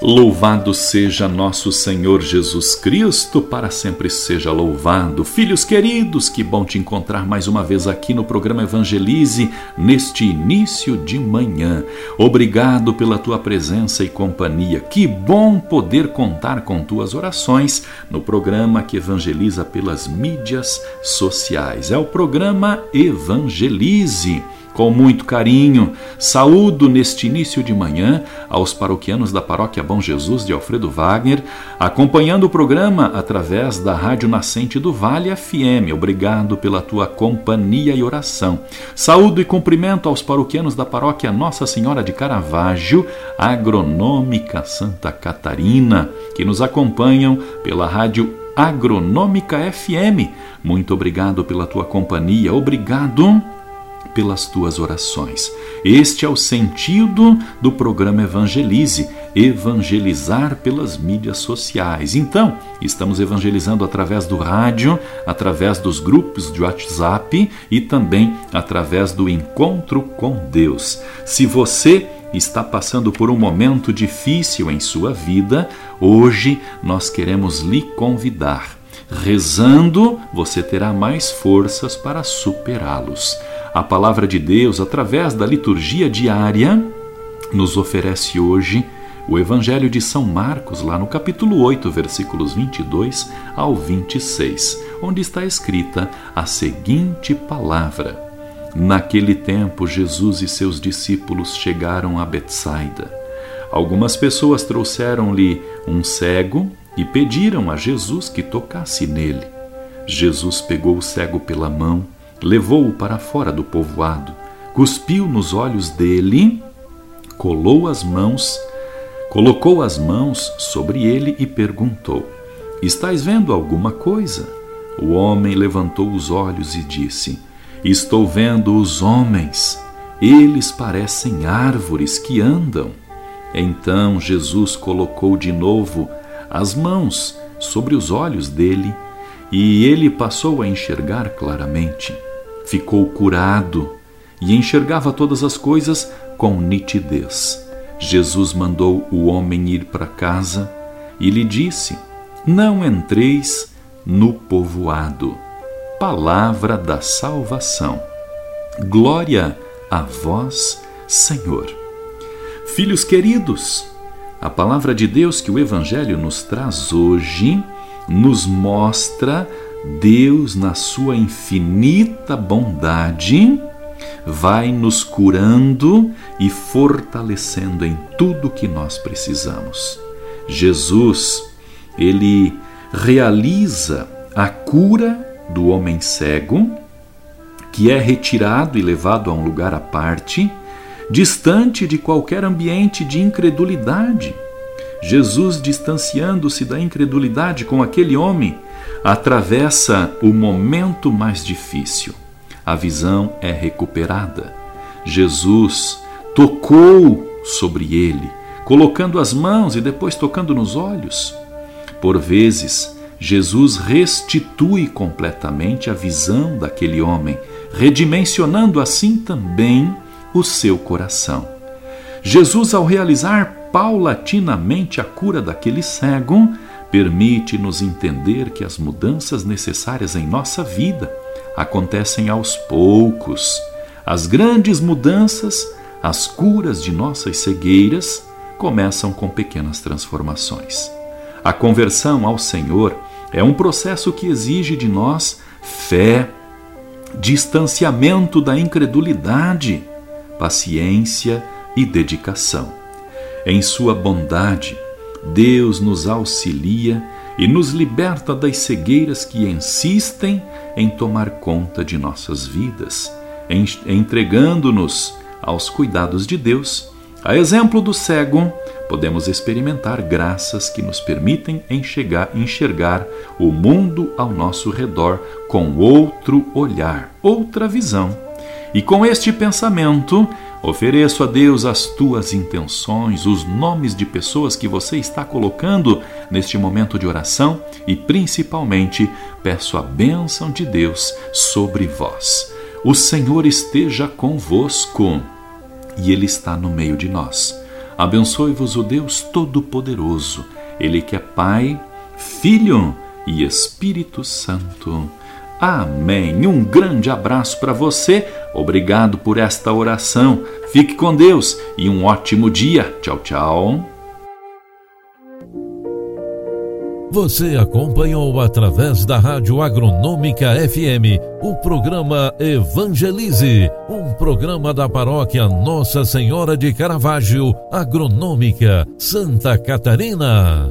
Louvado seja nosso Senhor Jesus Cristo, para sempre seja louvado. Filhos queridos, que bom te encontrar mais uma vez aqui no programa Evangelize, neste início de manhã. Obrigado pela tua presença e companhia. Que bom poder contar com tuas orações no programa que evangeliza pelas mídias sociais. É o programa Evangelize com muito carinho, saúdo neste início de manhã aos paroquianos da Paróquia Bom Jesus de Alfredo Wagner, acompanhando o programa através da Rádio Nascente do Vale FM. Obrigado pela tua companhia e oração. Saúdo e cumprimento aos paroquianos da Paróquia Nossa Senhora de Caravaggio, Agronômica Santa Catarina, que nos acompanham pela Rádio Agronômica FM. Muito obrigado pela tua companhia. Obrigado pelas tuas orações. Este é o sentido do programa Evangelize evangelizar pelas mídias sociais. Então, estamos evangelizando através do rádio, através dos grupos de WhatsApp e também através do encontro com Deus. Se você está passando por um momento difícil em sua vida, hoje nós queremos lhe convidar. Rezando, você terá mais forças para superá-los. A palavra de Deus, através da liturgia diária, nos oferece hoje o Evangelho de São Marcos, lá no capítulo 8, versículos 22 ao 26, onde está escrita a seguinte palavra: Naquele tempo, Jesus e seus discípulos chegaram a Betsaida. Algumas pessoas trouxeram-lhe um cego e pediram a Jesus que tocasse nele. Jesus pegou o cego pela mão levou-o para fora do povoado, cuspiu nos olhos dele, colou as mãos, colocou as mãos sobre ele e perguntou: Estás vendo alguma coisa? O homem levantou os olhos e disse: Estou vendo os homens. Eles parecem árvores que andam. Então Jesus colocou de novo as mãos sobre os olhos dele e ele passou a enxergar claramente ficou curado e enxergava todas as coisas com nitidez. Jesus mandou o homem ir para casa e lhe disse: Não entreis no povoado. Palavra da salvação. Glória a vós, Senhor. Filhos queridos, a palavra de Deus que o Evangelho nos traz hoje nos mostra Deus, na sua infinita bondade, vai nos curando e fortalecendo em tudo que nós precisamos. Jesus, ele realiza a cura do homem cego, que é retirado e levado a um lugar à parte, distante de qualquer ambiente de incredulidade. Jesus, distanciando-se da incredulidade com aquele homem, atravessa o momento mais difícil. A visão é recuperada. Jesus tocou sobre ele, colocando as mãos e depois tocando nos olhos. Por vezes, Jesus restitui completamente a visão daquele homem, redimensionando assim também o seu coração. Jesus, ao realizar paulatinamente a cura daquele cego, permite-nos entender que as mudanças necessárias em nossa vida acontecem aos poucos. As grandes mudanças, as curas de nossas cegueiras, começam com pequenas transformações. A conversão ao Senhor é um processo que exige de nós fé, distanciamento da incredulidade, paciência e dedicação. Em Sua bondade, Deus nos auxilia e nos liberta das cegueiras que insistem em tomar conta de nossas vidas, entregando-nos aos cuidados de Deus. A exemplo do cego, podemos experimentar graças que nos permitem enxergar, enxergar o mundo ao nosso redor com outro olhar, outra visão. E com este pensamento, Ofereço a Deus as tuas intenções, os nomes de pessoas que você está colocando neste momento de oração e, principalmente, peço a bênção de Deus sobre vós. O Senhor esteja convosco e Ele está no meio de nós. Abençoe-vos o Deus Todo-Poderoso, Ele que é Pai, Filho e Espírito Santo. Amém. Um grande abraço para você. Obrigado por esta oração. Fique com Deus e um ótimo dia. Tchau, tchau. Você acompanhou através da Rádio Agronômica FM o programa Evangelize, um programa da paróquia Nossa Senhora de Caravaggio, Agronômica, Santa Catarina.